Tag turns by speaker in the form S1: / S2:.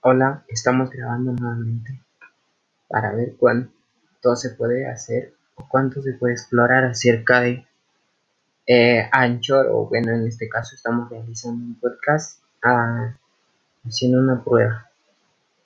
S1: Hola, estamos grabando nuevamente para ver cuánto se puede hacer o cuánto se puede explorar acerca de eh, Anchor o bueno, en este caso estamos realizando un podcast ah, haciendo una prueba.